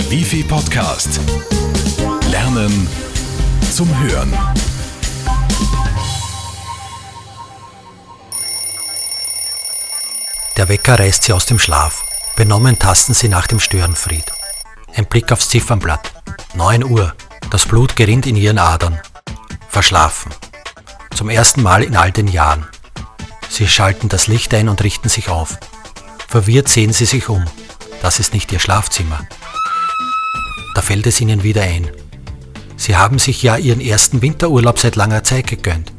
Der Wifi Podcast. Lernen zum Hören. Der Wecker reißt sie aus dem Schlaf. Benommen tasten sie nach dem Störenfried. Ein Blick aufs Ziffernblatt. 9 Uhr. Das Blut gerinnt in ihren Adern. Verschlafen. Zum ersten Mal in all den Jahren. Sie schalten das Licht ein und richten sich auf. Verwirrt sehen sie sich um. Das ist nicht ihr Schlafzimmer. Da fällt es ihnen wieder ein. Sie haben sich ja ihren ersten Winterurlaub seit langer Zeit gegönnt.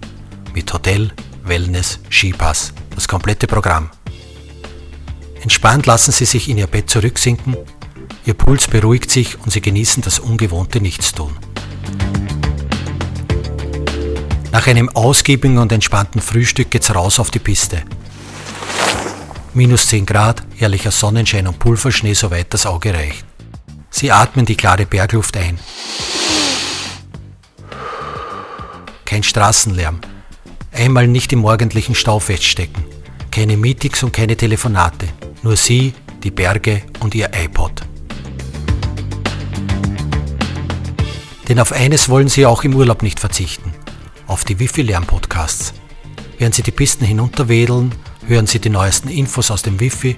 Mit Hotel, Wellness, Skipass, das komplette Programm. Entspannt lassen sie sich in ihr Bett zurücksinken, ihr Puls beruhigt sich und sie genießen das ungewohnte Nichtstun. Nach einem ausgiebigen und entspannten Frühstück geht's raus auf die Piste. Minus 10 Grad, herrlicher Sonnenschein und Pulverschnee, soweit das Auge reicht. Sie atmen die klare Bergluft ein. Kein Straßenlärm. Einmal nicht im morgendlichen Stau feststecken. Keine Meetings und keine Telefonate. Nur Sie, die Berge und Ihr iPod. Denn auf eines wollen Sie auch im Urlaub nicht verzichten. Auf die Wifi-Lärm-Podcasts. Während Sie die Pisten hinunterwedeln, hören Sie die neuesten Infos aus dem Wifi,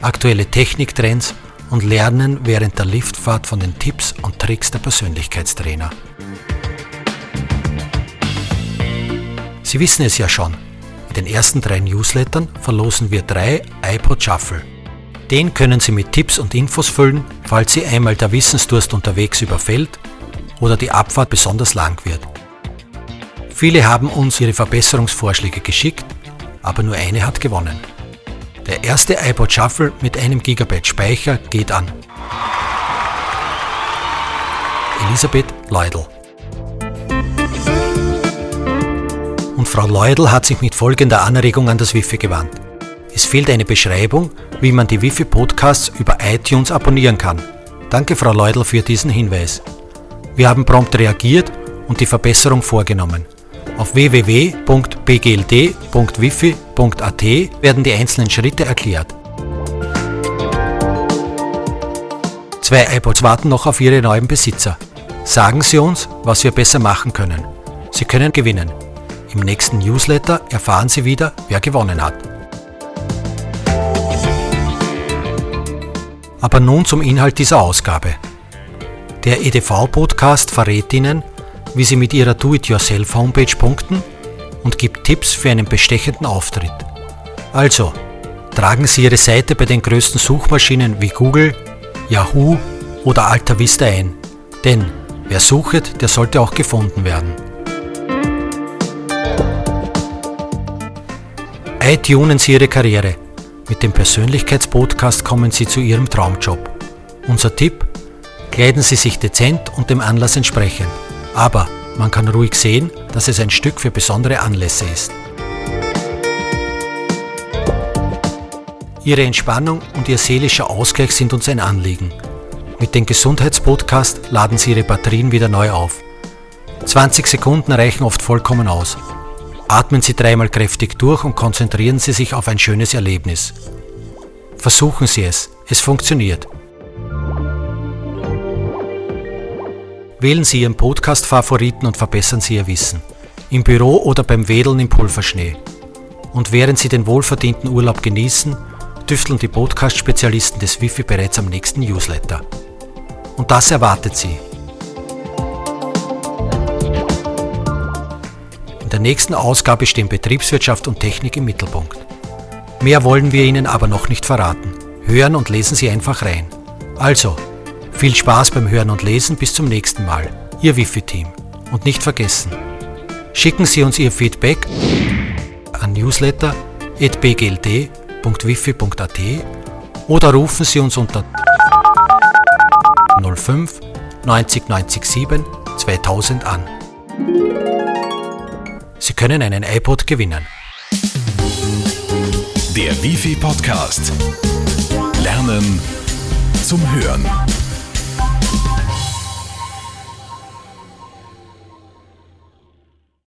aktuelle Techniktrends und lernen während der Liftfahrt von den Tipps und Tricks der Persönlichkeitstrainer. Sie wissen es ja schon. In den ersten drei Newslettern verlosen wir drei iPod Shuffle. Den können Sie mit Tipps und Infos füllen, falls Sie einmal der Wissensdurst unterwegs überfällt oder die Abfahrt besonders lang wird. Viele haben uns ihre Verbesserungsvorschläge geschickt, aber nur eine hat gewonnen. Der erste iPod Shuffle mit einem Gigabyte Speicher geht an Elisabeth Leudl. Und Frau Leudl hat sich mit folgender Anregung an das Wifi gewandt. Es fehlt eine Beschreibung, wie man die Wifi-Podcasts über iTunes abonnieren kann. Danke, Frau Leudl, für diesen Hinweis. Wir haben prompt reagiert und die Verbesserung vorgenommen. Auf www.bgld.wifi.at werden die einzelnen Schritte erklärt. Zwei iPods warten noch auf ihre neuen Besitzer. Sagen Sie uns, was wir besser machen können. Sie können gewinnen. Im nächsten Newsletter erfahren Sie wieder, wer gewonnen hat. Aber nun zum Inhalt dieser Ausgabe. Der EDV-Podcast verrät Ihnen, wie Sie mit Ihrer Do-it-yourself-Homepage punkten und gibt Tipps für einen bestechenden Auftritt. Also, tragen Sie Ihre Seite bei den größten Suchmaschinen wie Google, Yahoo oder Alta Vista ein, denn wer sucht, der sollte auch gefunden werden. iTunen Sie Ihre Karriere. Mit dem Persönlichkeitspodcast kommen Sie zu Ihrem Traumjob. Unser Tipp? Kleiden Sie sich dezent und dem Anlass entsprechend. Aber man kann ruhig sehen, dass es ein Stück für besondere Anlässe ist. Ihre Entspannung und Ihr seelischer Ausgleich sind uns ein Anliegen. Mit dem Gesundheitspodcast laden Sie Ihre Batterien wieder neu auf. 20 Sekunden reichen oft vollkommen aus. Atmen Sie dreimal kräftig durch und konzentrieren Sie sich auf ein schönes Erlebnis. Versuchen Sie es, es funktioniert. Wählen Sie Ihren Podcast-Favoriten und verbessern Sie Ihr Wissen. Im Büro oder beim Wedeln im Pulverschnee. Und während Sie den wohlverdienten Urlaub genießen, tüfteln die Podcast-Spezialisten des Wifi bereits am nächsten Newsletter. Und das erwartet Sie. In der nächsten Ausgabe stehen Betriebswirtschaft und Technik im Mittelpunkt. Mehr wollen wir Ihnen aber noch nicht verraten. Hören und lesen Sie einfach rein. Also, viel Spaß beim Hören und Lesen, bis zum nächsten Mal. Ihr Wifi-Team. Und nicht vergessen, schicken Sie uns Ihr Feedback an newsletter.bgld.wifi.at oder rufen Sie uns unter 05 90 90 7 2000 an. Sie können einen iPod gewinnen. Der Wifi Podcast. Lernen zum Hören.